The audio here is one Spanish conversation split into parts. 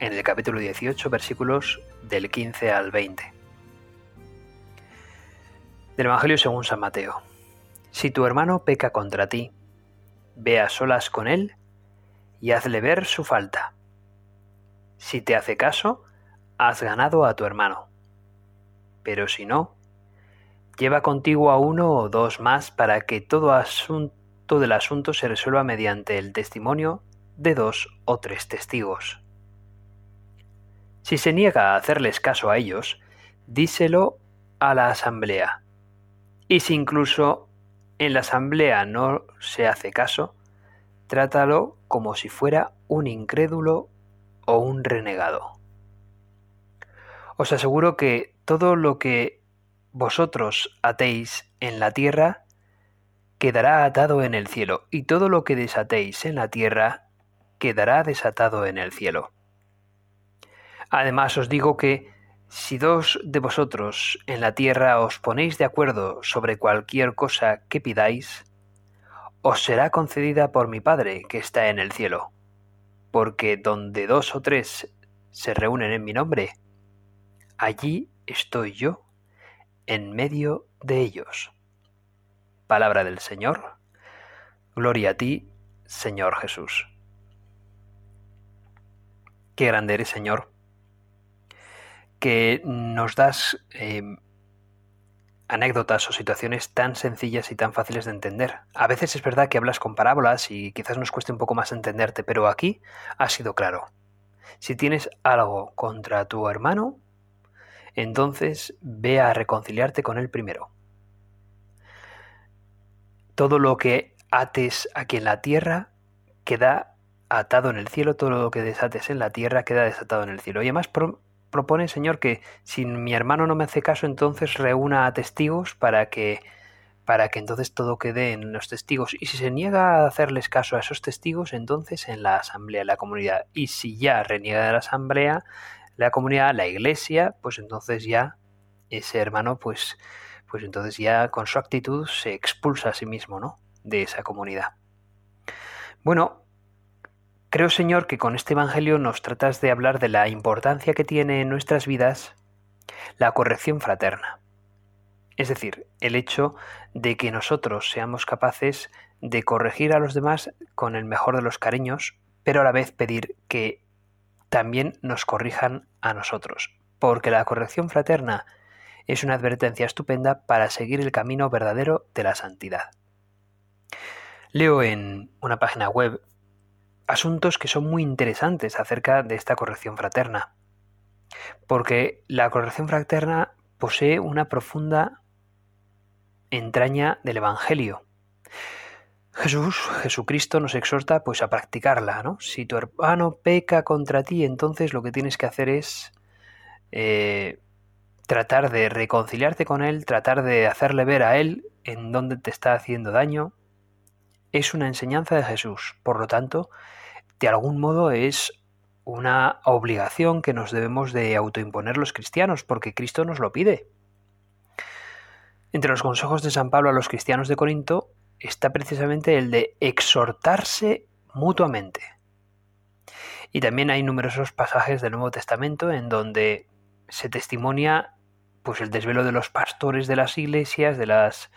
en el capítulo 18, versículos del 15 al 20. Del Evangelio según San Mateo. Si tu hermano peca contra ti, ve a solas con él y hazle ver su falta. Si te hace caso, has ganado a tu hermano. Pero si no, lleva contigo a uno o dos más para que todo asunto del asunto se resuelva mediante el testimonio de dos o tres testigos. Si se niega a hacerles caso a ellos, díselo a la asamblea. Y si incluso en la asamblea no se hace caso, trátalo como si fuera un incrédulo o un renegado. Os aseguro que todo lo que vosotros atéis en la tierra quedará atado en el cielo, y todo lo que desatéis en la tierra quedará desatado en el cielo. Además os digo que si dos de vosotros en la tierra os ponéis de acuerdo sobre cualquier cosa que pidáis, os será concedida por mi Padre que está en el cielo. Porque donde dos o tres se reúnen en mi nombre, allí estoy yo en medio de ellos. Palabra del Señor. Gloria a ti, Señor Jesús. Qué grande eres, Señor que nos das em, anécdotas o situaciones tan sencillas y tan fáciles de entender. A veces es verdad que hablas con parábolas y quizás nos cueste un poco más entenderte, pero aquí ha sido claro. Si tienes algo contra tu hermano, entonces ve a reconciliarte con él primero. Todo lo que ates aquí en la tierra queda atado en el cielo, todo lo que desates en la tierra queda desatado en el cielo. Y además propone, Señor, que si mi hermano no me hace caso, entonces reúna a testigos para que para que entonces todo quede en los testigos. Y si se niega a hacerles caso a esos testigos, entonces en la asamblea de la comunidad. Y si ya reniega de la asamblea, la comunidad, la iglesia, pues entonces ya ese hermano, pues, pues entonces ya con su actitud se expulsa a sí mismo, ¿no? De esa comunidad. Bueno, Creo, Señor, que con este Evangelio nos tratas de hablar de la importancia que tiene en nuestras vidas la corrección fraterna. Es decir, el hecho de que nosotros seamos capaces de corregir a los demás con el mejor de los cariños, pero a la vez pedir que también nos corrijan a nosotros, porque la corrección fraterna es una advertencia estupenda para seguir el camino verdadero de la santidad. Leo en una página web asuntos que son muy interesantes acerca de esta corrección fraterna. Porque la corrección fraterna posee una profunda entraña del Evangelio. Jesús, Jesucristo nos exhorta pues a practicarla, ¿no? Si tu hermano peca contra ti, entonces lo que tienes que hacer es eh, tratar de reconciliarte con él, tratar de hacerle ver a él en dónde te está haciendo daño, es una enseñanza de Jesús. Por lo tanto, de algún modo es una obligación que nos debemos de autoimponer los cristianos, porque Cristo nos lo pide. Entre los consejos de San Pablo a los cristianos de Corinto está precisamente el de exhortarse mutuamente. Y también hay numerosos pasajes del Nuevo Testamento en donde se testimonia pues el desvelo de los pastores de las iglesias, de las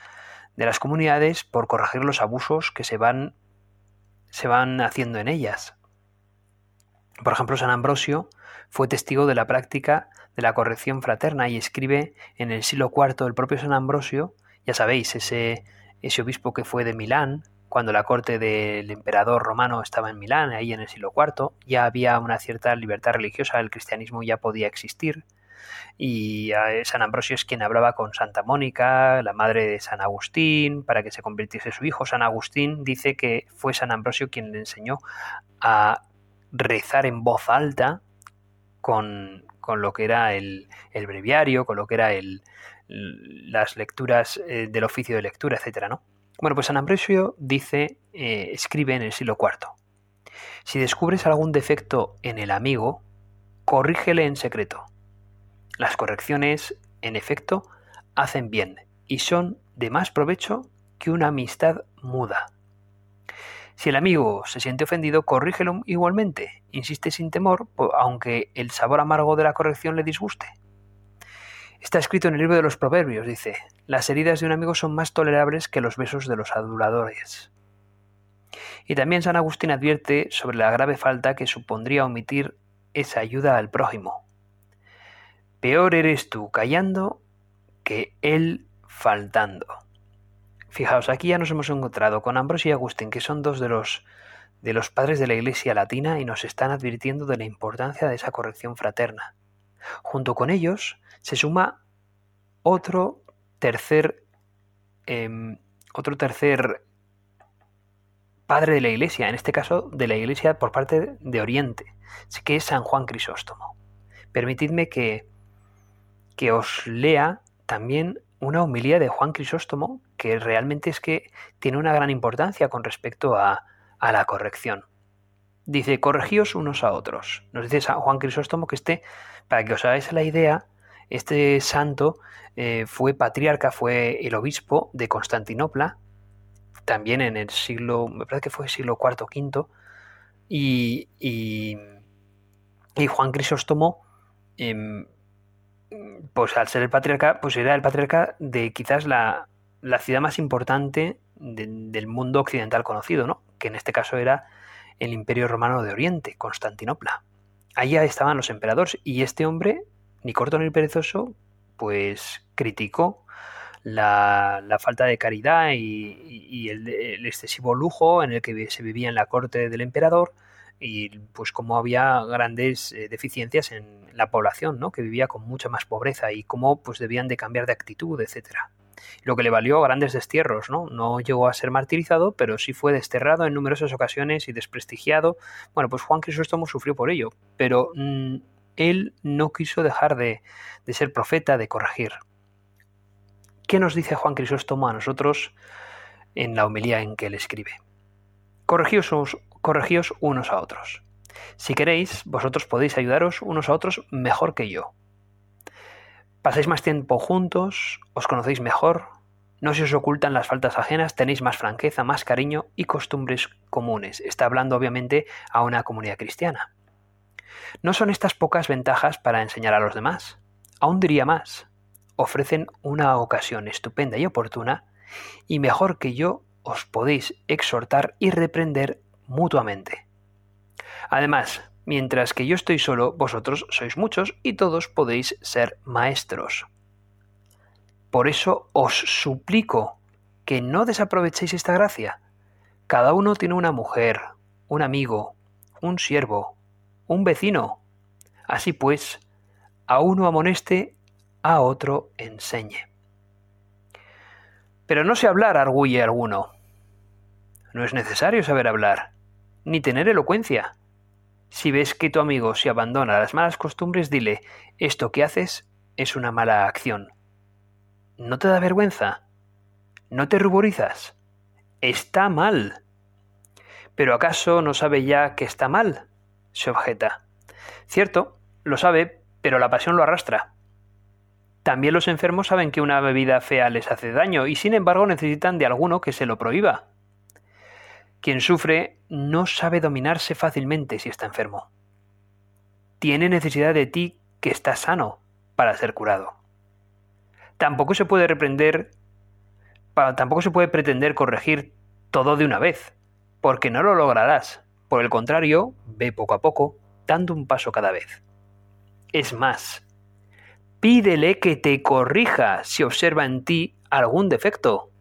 de las comunidades por corregir los abusos que se van, se van haciendo en ellas. Por ejemplo, San Ambrosio fue testigo de la práctica de la corrección fraterna y escribe en el siglo IV el propio San Ambrosio, ya sabéis, ese, ese obispo que fue de Milán, cuando la corte del emperador romano estaba en Milán, ahí en el siglo IV, ya había una cierta libertad religiosa, el cristianismo ya podía existir, y San Ambrosio es quien hablaba con Santa Mónica, la madre de San Agustín, para que se convirtiese su hijo. San Agustín dice que fue San Ambrosio quien le enseñó a rezar en voz alta con, lo que era el, breviario, con lo que era el, las lecturas eh, del oficio de lectura, etcétera, ¿no? Bueno, pues San Ambrosio dice, eh, escribe en el siglo IV, si descubres algún defecto en el amigo, corrígele en secreto. Las correcciones, en efecto, hacen bien y son de más provecho que una amistad muda. Si el amigo se siente ofendido, corrígelo igualmente. Insiste sin temor, aunque el sabor amargo de la corrección le disguste. Está escrito en el libro de los Proverbios, dice, las heridas de un amigo son más tolerables que los besos de los aduladores. Y también San Agustín advierte sobre la grave falta que supondría omitir esa ayuda al prójimo. Peor eres tú callando que él faltando. Fijaos, aquí ya nos hemos encontrado con Ambrosio y Agustín, que son dos de los, de los padres de la Iglesia latina y nos están advirtiendo de la importancia de esa corrección fraterna. Junto con ellos se suma otro tercer, em, otro tercer padre de la Iglesia, en este caso de la Iglesia por parte de Oriente, que es San Juan Crisóstomo. Permitidme que, que os lea también una homilía de Juan Crisóstomo que realmente es que tiene una gran importancia con respecto a, la corrección. Dice, corregíos unos a otros. Nos dice San Juan Crisóstomo que este, para que os hagáis la idea, este santo eh, fue patriarca, fue el obispo de Constantinopla, también en el siglo, me parece que fue el siglo IV V, y, y, Juan Crisóstomo em, pues al ser el patriarca, pues era el patriarca de quizás la, ciudad más importante del mundo occidental conocido, ¿no? Que en este caso era el Imperio Romano de Oriente, Constantinopla. Allá estaban los emperadores y este hombre, ni corto ni perezoso, pues criticó la, falta de caridad y, el, excesivo lujo en el que se vivía en la corte del emperador y pues como había grandes eh, deficiencias en la población, ¿no? que vivía con mucha más pobreza y cómo pues debían de cambiar de actitud, etcétera. Lo que le valió grandes destierros, ¿no? No llegó a ser martirizado, pero sí fue desterrado en numerosas ocasiones y desprestigiado. Bueno, pues Juan Crisóstomo sufrió por ello, pero mm, él no quiso dejar de, de ser profeta, de corregir. ¿Qué nos dice Juan Crisóstomo a nosotros en la homilía en que él escribe? Corregíos corregíos unos a otros. Si queréis, vosotros podéis ayudaros unos a otros mejor que yo. Pasáis más tiempo juntos, os conocéis mejor, no se os ocultan las faltas ajenas, tenéis más franqueza, más cariño y costumbres comunes. Está hablando obviamente a una comunidad cristiana. ¿No son estas pocas ventajas para enseñar a los demás? Aún diría más. Ofrecen una ocasión estupenda y oportuna, y mejor que yo os podéis exhortar y reprender mutuamente. Además, mientras que yo estoy solo, vosotros sois muchos y todos podéis ser maestros. Por eso os suplico que no desaprovechéis esta gracia. Cada uno tiene una mujer, un amigo, un siervo, un vecino. Así pues, a uno amoneste, a otro enseñe. Pero no sé hablar, arguye alguno. No es necesario saber hablar ni tener elocuencia. Si ves que tu amigo se abandona a las malas costumbres, dile, esto que haces es una mala acción. ¿No te da vergüenza? ¿No te ruborizas? Está mal. ¿Pero acaso no sabe ya que está mal? se objeta. Cierto, lo sabe, pero la pasión lo arrastra. También los enfermos saben que una bebida fea les hace daño y sin embargo necesitan de alguno que se lo prohíba. Quien sufre no sabe dominarse fácilmente si está enfermo. Tiene necesidad de ti que está sano para ser curado. Tampoco se puede reprender, tampoco se puede pretender corregir todo de una vez, porque no lo lograrás. Por el contrario, ve poco a poco, dando un paso cada vez. Es más, pídele que te corrija si observa en ti algún defecto.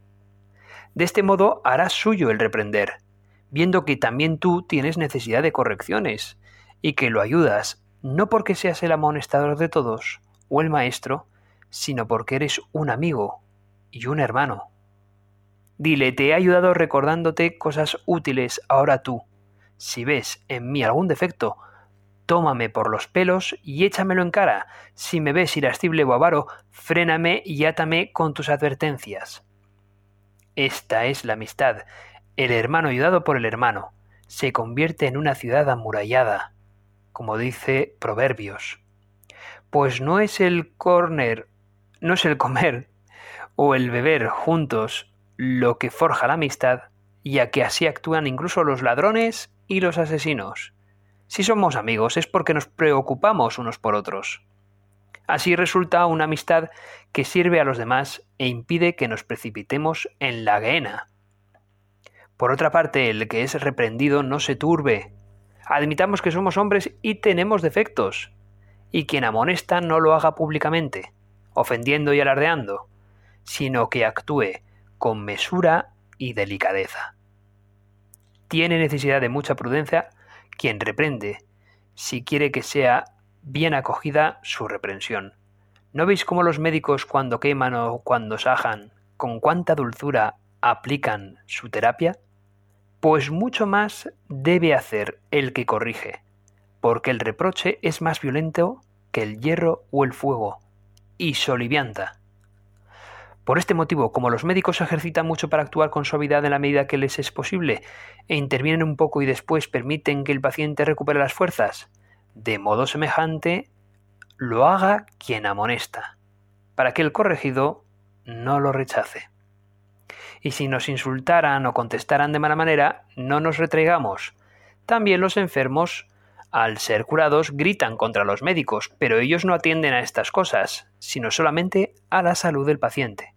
De este modo harás suyo el reprender, viendo que también tú tienes necesidad de correcciones y que lo ayudas no porque seas el amonestador de todos o el maestro, sino porque eres un amigo y un hermano. Dile, te he ayudado recordándote cosas útiles, ahora tú, si ves en mí algún defecto, tómame por los pelos y échamelo en cara. Si me ves irascible o avaro, fréname y átame con tus advertencias. Esta es la amistad. El hermano ayudado por el hermano se convierte en una ciudad amurallada, como dice Proverbios. Pues no es el corner, no es el comer o el beber juntos lo que forja la amistad, ya que así actúan incluso los ladrones y los asesinos. Si somos amigos es porque nos preocupamos unos por otros. Así resulta una amistad que sirve a los demás e impide que nos precipitemos en la guena. Por otra parte, el que es reprendido no se turbe. Admitamos que somos hombres y tenemos defectos. Y quien amonesta no lo haga públicamente, ofendiendo y alardeando, sino que actúe con mesura y delicadeza. Tiene necesidad de mucha prudencia quien reprende, si quiere que sea bien acogida su reprensión. ¿No veis cómo los médicos cuando queman o cuando sajan, con cuánta dulzura aplican su terapia? Pues mucho más debe hacer el que corrige, porque el reproche es más violento que el hierro o el fuego, y solivianta. Por este motivo, como los médicos ejercitan mucho para actuar con suavidad en la medida que les es posible, e intervienen un poco y después permiten que el paciente recupere las fuerzas, de modo semejante lo haga quien amonesta, para que el corregido no lo rechace. Y si nos insultaran o contestaran de mala manera, no nos retraigamos. También los enfermos, al ser curados, gritan contra los médicos, pero ellos no atienden a estas cosas, sino solamente a la salud del paciente.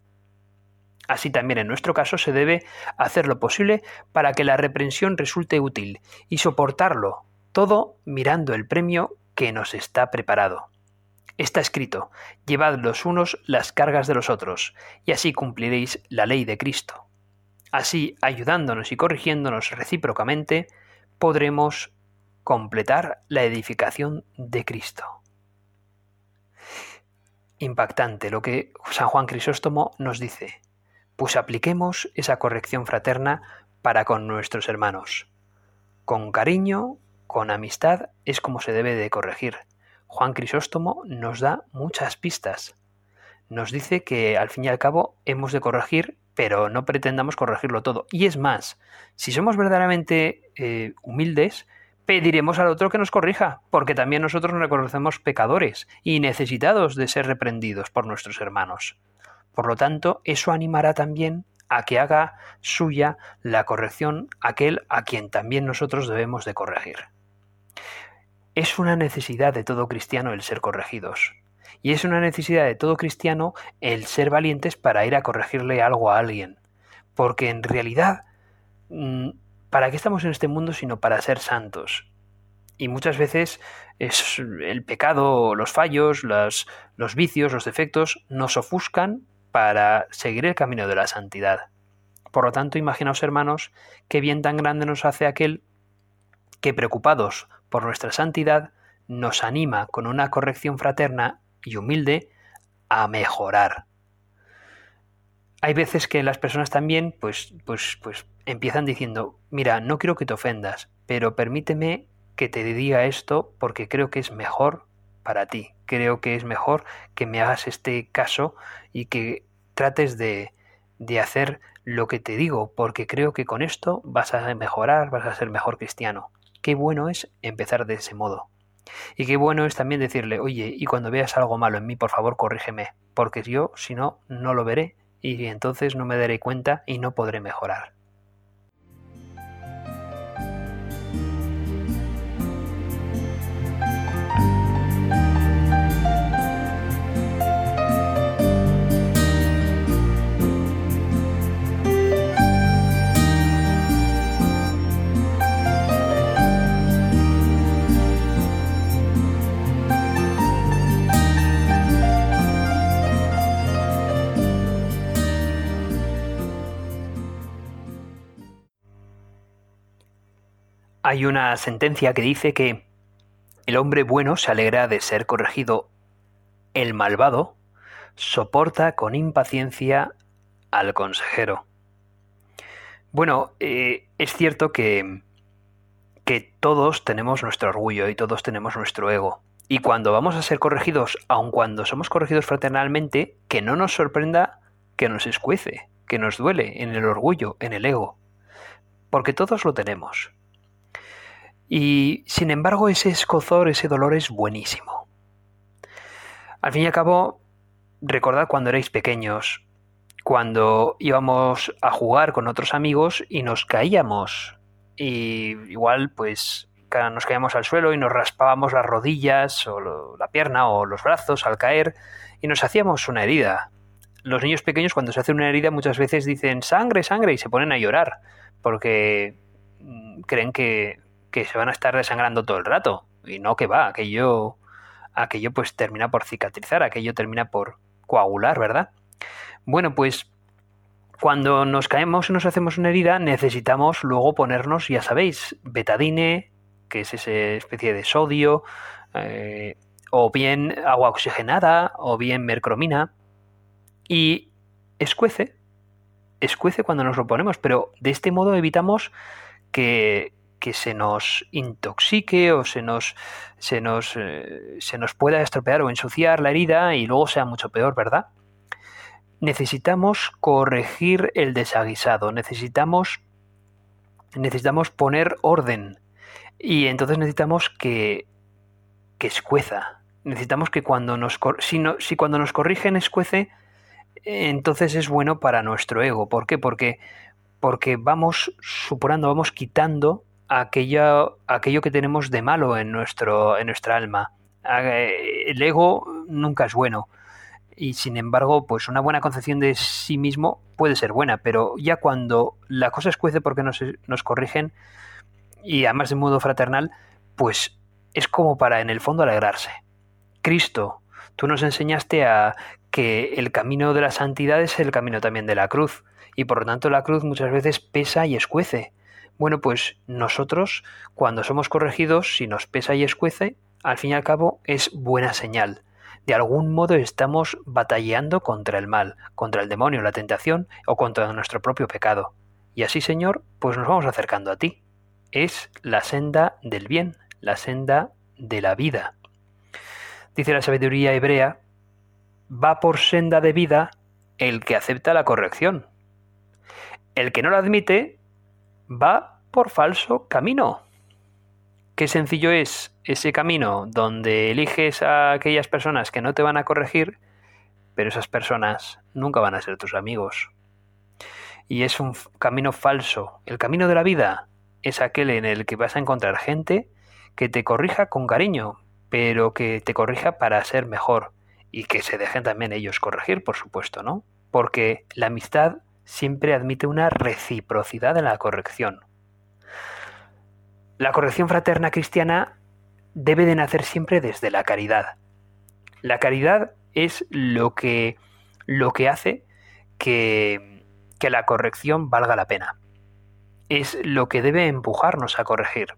Así también en nuestro caso se debe hacer lo posible para que la reprensión resulte útil y soportarlo, todo mirando el premio que nos está preparado. Está escrito, llevad los unos las cargas de los otros, y así cumpliréis la ley de Cristo. Así, ayudándonos y corrigiéndonos recíprocamente, podremos completar la edificación de Cristo. Impactante lo que San Juan Crisóstomo nos dice pues apliquemos esa corrección fraterna para con nuestros hermanos. Con cariño, con amistad, es como se debe de corregir. Juan Crisóstomo nos da muchas pistas. Nos dice que al fin y al cabo hemos de corregir, pero no pretendamos corregirlo todo. Y es más, si somos verdaderamente eh, humildes, pediremos al otro que nos corrija, porque también nosotros nos reconocemos pecadores y necesitados de ser reprendidos por nuestros hermanos. Por lo tanto, eso animará también a que haga suya la corrección aquel a quien también nosotros debemos de corregir. Es una necesidad de todo cristiano el ser corregidos. Y es una necesidad de todo cristiano el ser valientes para ir a corregirle algo a alguien. Porque en realidad, mm, ¿para qué estamos en este mundo sino para ser santos? Y muchas veces es el pecado, los fallos, los, los vicios, los defectos nos ofuscan para seguir el camino de la santidad. Por lo tanto, imaginaos, hermanos, qué bien tan grande nos hace aquel que, preocupados por nuestra santidad, nos anima con una corrección fraterna y humilde a mejorar. Hay veces que las personas también, pues, pues, pues empiezan diciendo, mira, no quiero que te ofendas, pero permíteme que te diga esto porque creo que es mejor para ti. Creo que es mejor que me hagas este caso y que trates de, de hacer lo que te digo, porque creo que con esto vas a mejorar, vas a ser mejor cristiano. Qué bueno es empezar de ese modo. Y qué bueno es también decirle, oye, y cuando veas algo malo en mí, por favor, corrígeme, porque yo, si no, no lo veré y entonces no me daré cuenta y no podré mejorar. Hay una sentencia que dice que el hombre bueno se alegra de ser corregido, el malvado soporta con impaciencia al consejero. Bueno, eh, es cierto que, que todos tenemos nuestro orgullo y todos tenemos nuestro ego. Y cuando vamos a ser corregidos, aun cuando somos corregidos fraternalmente, que no nos sorprenda que nos escuece, que nos duele en el orgullo, en el ego. Porque todos lo tenemos. Y sin embargo ese escozor, ese dolor es buenísimo. Al fin y al cabo, recordad cuando erais pequeños, cuando íbamos a jugar con otros amigos y nos caíamos. Y igual, pues nos caíamos al suelo y nos raspábamos las rodillas o la pierna o los brazos al caer y nos hacíamos una herida. Los niños pequeños cuando se hacen una herida muchas veces dicen sangre, sangre y se ponen a llorar porque mm, creen que, que se van a estar desangrando todo el rato. Y no que va, aquello, aquello pues termina por cicatrizar, aquello termina por coagular, ¿verdad? Bueno, pues cuando nos caemos y nos hacemos una herida, necesitamos luego ponernos, ya sabéis, betadine, que es esa especie de sodio, eh, o bien agua oxigenada, o bien mercromina, y escuece, escuece cuando nos lo ponemos, pero de este modo evitamos que, que se nos intoxique o se nos, se, nos, eh, se nos pueda estropear o ensuciar la herida y luego sea mucho peor, ¿verdad? Necesitamos corregir el desaguisado, necesitamos, necesitamos poner orden y entonces necesitamos que, que escueza. Necesitamos que cuando nos, si, no, si cuando nos corrigen escuece, entonces es bueno para nuestro ego. ¿Por qué? Porque, porque vamos supurando, vamos quitando aquello, aquello que tenemos de malo en, nuestro, en nuestra alma. El ego nunca es bueno. Y sin embargo, pues una buena concepción de sí mismo puede ser buena, pero ya cuando la cosa escuece porque nos, nos corrigen, y además de modo fraternal, pues es como para en el fondo alegrarse. Cristo, tú nos enseñaste a que el camino de la santidad es el camino también de la cruz, y por lo tanto la cruz muchas veces pesa y escuece, bueno, pues nosotros, cuando somos corregidos, si nos pesa y escuece, al fin y al cabo es buena señal. De algún modo estamos batallando contra el mal, contra el demonio, la tentación o contra nuestro propio pecado. Y así, Señor, pues nos vamos acercando a ti. Es la senda del bien, la senda de la vida. Dice la sabiduría hebrea, va por senda de vida el que acepta la corrección. El que no la admite va por falso camino. Qué sencillo es ese camino donde eliges a aquellas personas que no te van a corregir, pero esas personas nunca van a ser tus amigos. Y es un camino falso. El camino de la vida es aquel en el que vas a encontrar gente que te corrija con cariño, pero que te corrija para ser mejor y que se dejen también ellos corregir, por supuesto, ¿no? Porque la amistad siempre admite una reciprocidad en la corrección. La corrección fraterna cristiana debe de nacer siempre desde la caridad. La caridad es lo que, lo que hace que, que la corrección valga la pena. Es lo que debe empujarnos a corregir.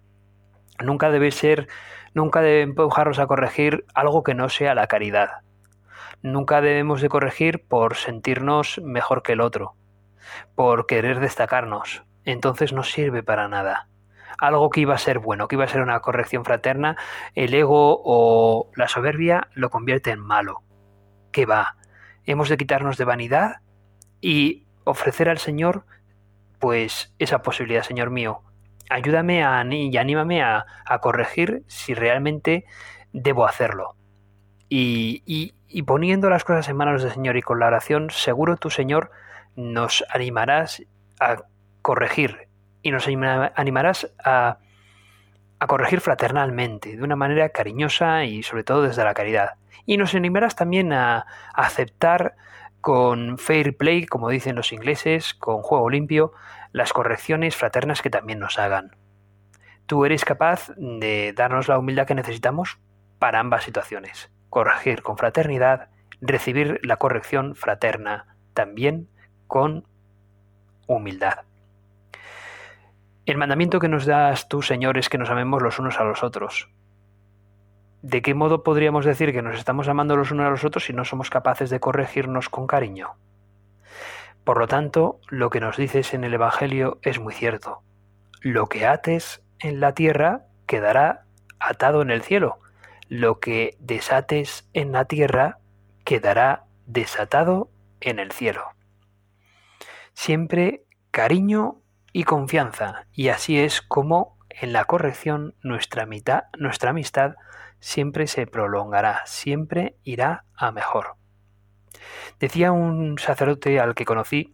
Nunca debe ser, nunca debe empujarnos a corregir algo que no sea la caridad. Nunca debemos de corregir por sentirnos mejor que el otro por querer destacarnos. Entonces no sirve para nada. Algo que iba a ser bueno, que iba a ser una corrección fraterna, el ego o la soberbia lo convierte en malo. ¿Qué va? Hemos de quitarnos de vanidad y ofrecer al Señor pues esa posibilidad, Señor mío. Ayúdame a, y anímame a, corregir si realmente debo hacerlo. Y, y, y poniendo las cosas en manos del Señor y con la oración, seguro tu Señor nos animarás a corregir y nos animarás a, a corregir fraternalmente, de una manera cariñosa y sobre todo desde la caridad. Y nos animarás también a, aceptar con fair play, como dicen los ingleses, con juego limpio, las correcciones fraternas que también nos hagan. Tú eres capaz de darnos la humildad que necesitamos para ambas situaciones. Corregir con fraternidad, recibir la corrección fraterna también con humildad. El mandamiento que nos das tú, Señor, es que nos amemos los unos a los otros. ¿De qué modo podríamos decir que nos estamos amando los unos a los otros si no somos capaces de corregirnos con cariño? Por lo tanto, lo que nos dices en el Evangelio es muy cierto. Lo que ates en la tierra quedará atado en el cielo. Lo que desates en la tierra quedará desatado en el cielo. Siempre cariño y confianza, y así es como en la corrección nuestra, mitad, nuestra amistad siempre se prolongará, siempre irá a mejor. Decía un sacerdote al que conocí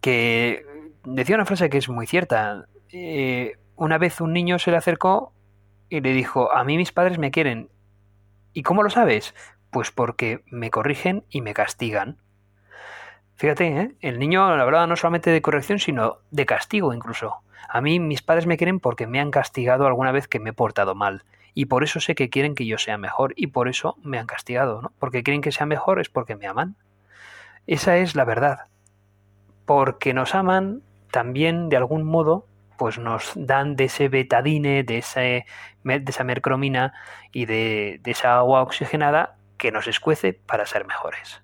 que decía una frase que es muy cierta. Eh, una vez un niño se le acercó y le dijo, a mí mis padres me quieren. ¿Y cómo lo sabes? Pues porque me corrigen y me castigan. Fíjate, ¿eh? el niño hablaba no solamente de corrección, sino de castigo incluso. A mí mis padres me quieren porque me han castigado alguna vez que me he portado mal. Y por eso sé que quieren que yo sea mejor y por eso me han castigado, ¿no? Porque quieren que sea mejor es porque me aman. Esa es la verdad. Porque nos aman, también de algún modo pues nos dan de ese betadine, de, ese, de esa mercromina y de, de esa agua oxigenada que nos escuece para ser mejores.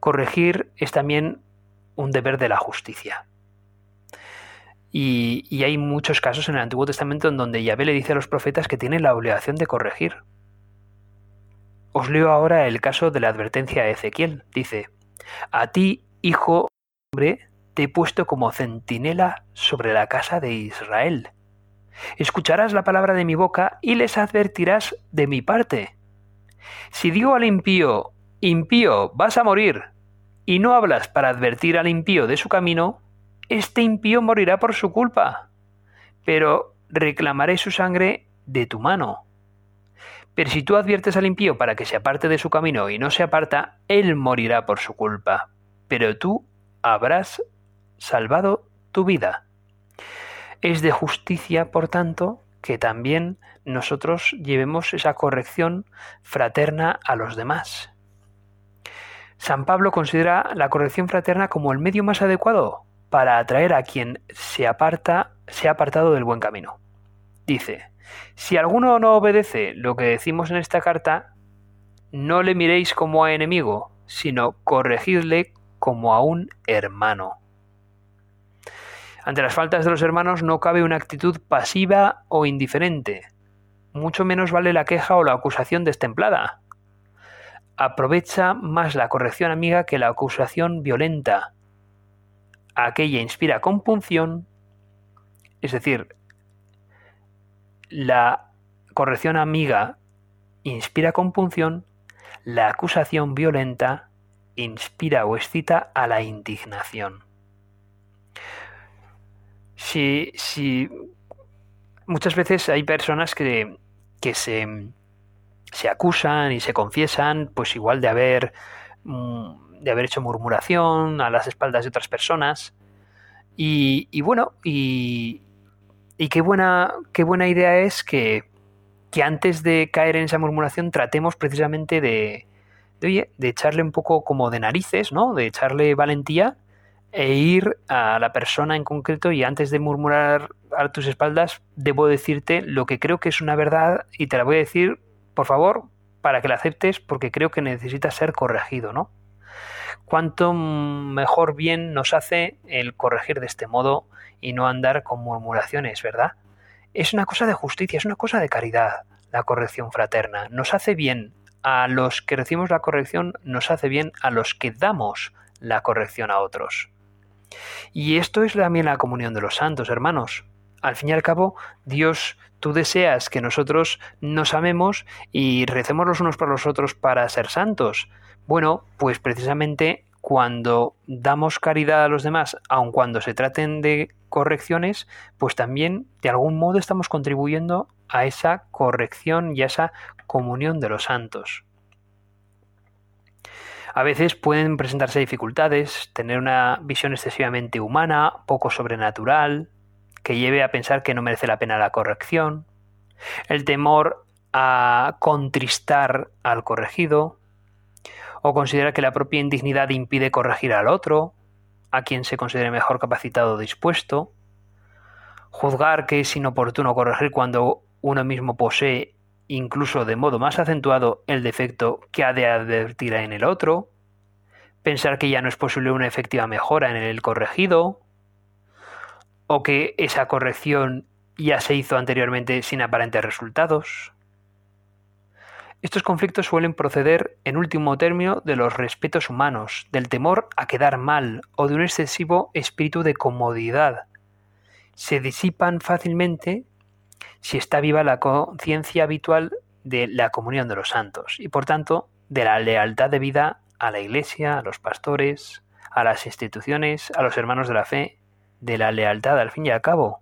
Corregir es también un deber de la justicia. Y, hay muchos casos en el Antiguo Testamento en donde Yahvé le dice a los profetas que tienen la obligación de corregir. Os leo ahora el caso de la advertencia a Ezequiel. Dice, A ti, hijo hombre, te he puesto como centinela sobre la casa de Israel. Escucharás la palabra de mi boca y les advertirás de mi parte. Si digo al impío, impío, vas a morir, y no hablas para advertir al impío de su camino, este impío morirá por su culpa. Pero reclamaré su sangre de tu mano. Pero si tú adviertes al impío para que se aparte de su camino y no se aparta, él morirá por su culpa. Pero tú habrás salvado tu vida. Es de justicia, por tanto, que también nosotros llevemos esa corrección fraterna a los demás. San Pablo considera la corrección fraterna como el medio más adecuado para atraer a quien se aparta, se ha apartado del buen camino. Dice, si alguno no obedece lo que decimos en esta carta, no le miréis como a enemigo, sino corregidle como a un hermano. Ante las faltas de los hermanos no cabe una actitud pasiva o indiferente. Mucho menos vale la queja o la acusación destemplada. Aprovecha más la corrección amiga que la acusación violenta. Aquella inspira compunción, es decir, la corrección amiga inspira compunción, la acusación violenta inspira o excita a la indignación si, si muchas veces hay personas que, que se, se, acusan y se confiesan, pues igual de haber, mm, de haber hecho murmuración a las espaldas de otras personas. Y, y bueno, y, y, qué, buena, qué buena idea es que, que, antes de caer en esa murmuración tratemos precisamente de, de, oye, de echarle un poco como de narices, ¿no? De echarle valentía e ir a la persona en concreto y antes de murmurar a tus espaldas, debo decirte lo que creo que es una verdad y te la voy a decir, por favor, para que la aceptes porque creo que necesita ser corregido, ¿no? Cuánto mejor bien nos hace el corregir de este modo y no andar con murmuraciones, ¿verdad? Es una cosa de justicia, es una cosa de caridad, la corrección fraterna. Nos hace bien a los que recibimos la corrección, nos hace bien a los que damos la corrección a otros. Y esto es también la comunión de los santos, hermanos. Al fin y al cabo, Dios, tú deseas que nosotros nos amemos y recemos los unos por los otros para ser santos. Bueno, pues precisamente cuando damos caridad a los demás, aun cuando se traten de correcciones, pues también de algún modo estamos contribuyendo a esa corrección y a esa comunión de los santos. A veces pueden presentarse dificultades, tener una visión excesivamente humana, poco sobrenatural, que lleve a pensar que no merece la pena la corrección, el temor a contristar al corregido, o considera que la propia indignidad impide corregir al otro, a quien se considere mejor capacitado o dispuesto, juzgar que es inoportuno corregir cuando uno mismo posee incluso de modo más acentuado, el defecto que ha de advertir en el otro, pensar que ya no es posible una efectiva mejora en el corregido, o que esa corrección ya se hizo anteriormente sin aparentes resultados. Estos conflictos suelen proceder, en último término, de los respetos humanos, del temor a quedar mal o de un excesivo espíritu de comodidad. Se disipan fácilmente si está viva la conciencia habitual de la comunión de los santos y por tanto de la lealtad de vida a la Iglesia, a los pastores, a las instituciones, a los hermanos de la fe, de la lealtad al fin y al cabo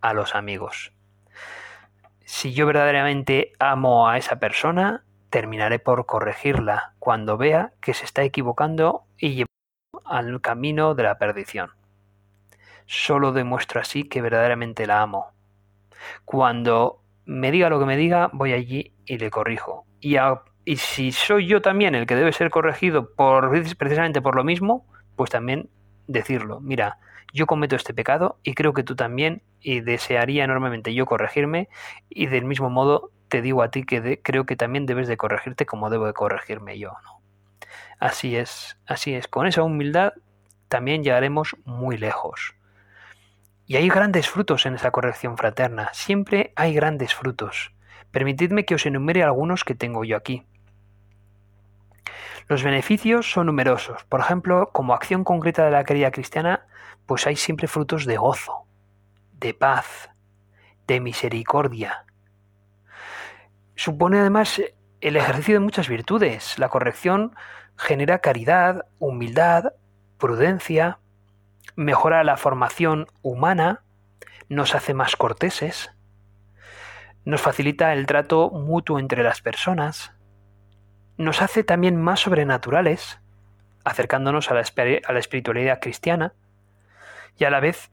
a los amigos. Si yo verdaderamente amo a esa persona, terminaré por corregirla cuando vea que se está equivocando y lleva al camino de la perdición. Solo demuestro así que verdaderamente la amo. Cuando me diga lo que me diga, voy allí y le corrijo. Y, y si soy yo también el que debe ser corregido por precisamente por lo mismo, pues también decirlo. Mira, yo cometo este pecado y creo que tú también y desearía enormemente yo corregirme y del mismo modo te digo a ti que creo que también debes de corregirte como debo de corregirme yo. ¿no? Así es, así es. Con esa humildad también llegaremos muy lejos. Y hay grandes frutos en esa corrección fraterna, siempre hay grandes frutos. Permitidme que os enumere algunos que tengo yo aquí. Los beneficios son numerosos. Por ejemplo, como acción concreta de la caridad cristiana, pues hay siempre frutos de gozo, de paz, de misericordia. Supone además el ejercicio de muchas virtudes. La corrección genera caridad, humildad, prudencia, mejora la formación humana, nos hace más corteses, nos facilita el trato mutuo entre las personas, nos hace también más sobrenaturales, acercándonos a la, a la espiritualidad cristiana, y a la vez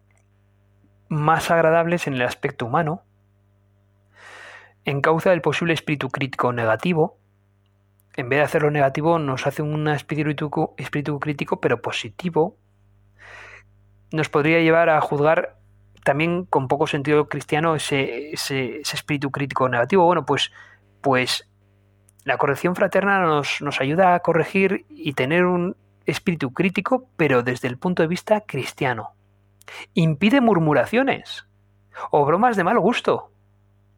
más agradables en el aspecto humano, encauza el posible espíritu crítico negativo, en vez de hacerlo negativo nos hace un espíritu, crítico pero positivo, nos podría llevar a juzgar también con poco sentido cristiano ese, espíritu crítico negativo. Bueno, pues, pues la corrección fraterna nos ayuda a corregir y tener un espíritu crítico, pero desde el punto de vista cristiano. Impide murmuraciones o bromas de mal gusto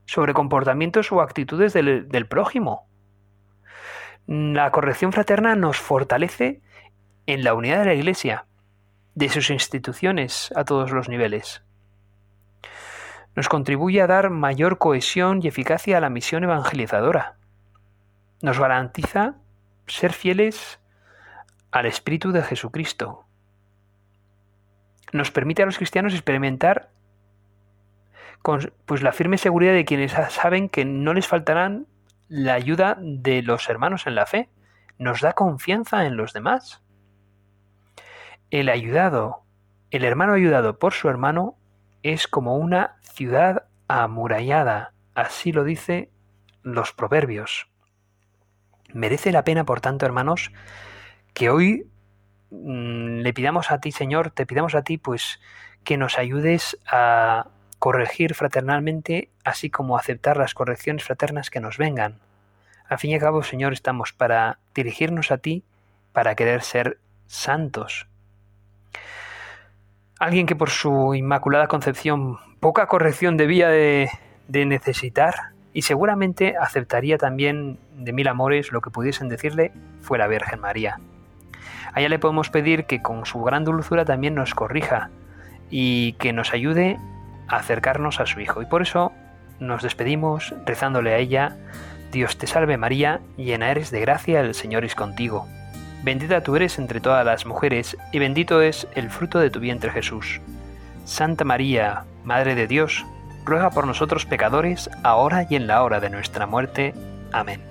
sobre comportamientos o actitudes del, del prójimo. La corrección fraterna nos fortalece en la unidad de la Iglesia de sus instituciones a todos los niveles. Nos contribuye a dar mayor cohesión y eficacia a la misión evangelizadora. Nos garantiza ser fieles al Espíritu de Jesucristo. Nos permite a los cristianos experimentar con, pues, la firme seguridad de quienes saben que no les faltarán la ayuda de los hermanos en la fe. Nos da confianza en los demás. El ayudado, el hermano ayudado por su hermano, es como una ciudad amurallada, así lo dice los proverbios. Merece la pena, por tanto, hermanos, que hoy le pidamos a ti, Señor, te pidamos a ti, pues, que nos ayudes a corregir fraternalmente, así como aceptar las correcciones fraternas que nos vengan. Al fin y al cabo, Señor, estamos para dirigirnos a ti, para querer ser santos, Alguien que por su inmaculada concepción poca corrección debía de, necesitar y seguramente aceptaría también de mil amores lo que pudiesen decirle fue la Virgen María. A ella le podemos pedir que con su gran dulzura también nos corrija y que nos ayude a acercarnos a su Hijo. Y por eso nos despedimos rezándole a ella, Dios te salve María, llena eres de gracia, el Señor es contigo. Bendita tú eres entre todas las mujeres, y bendito es el fruto de tu vientre Jesús. Santa María, Madre de Dios, ruega por nosotros pecadores, ahora y en la hora de nuestra muerte. Amén.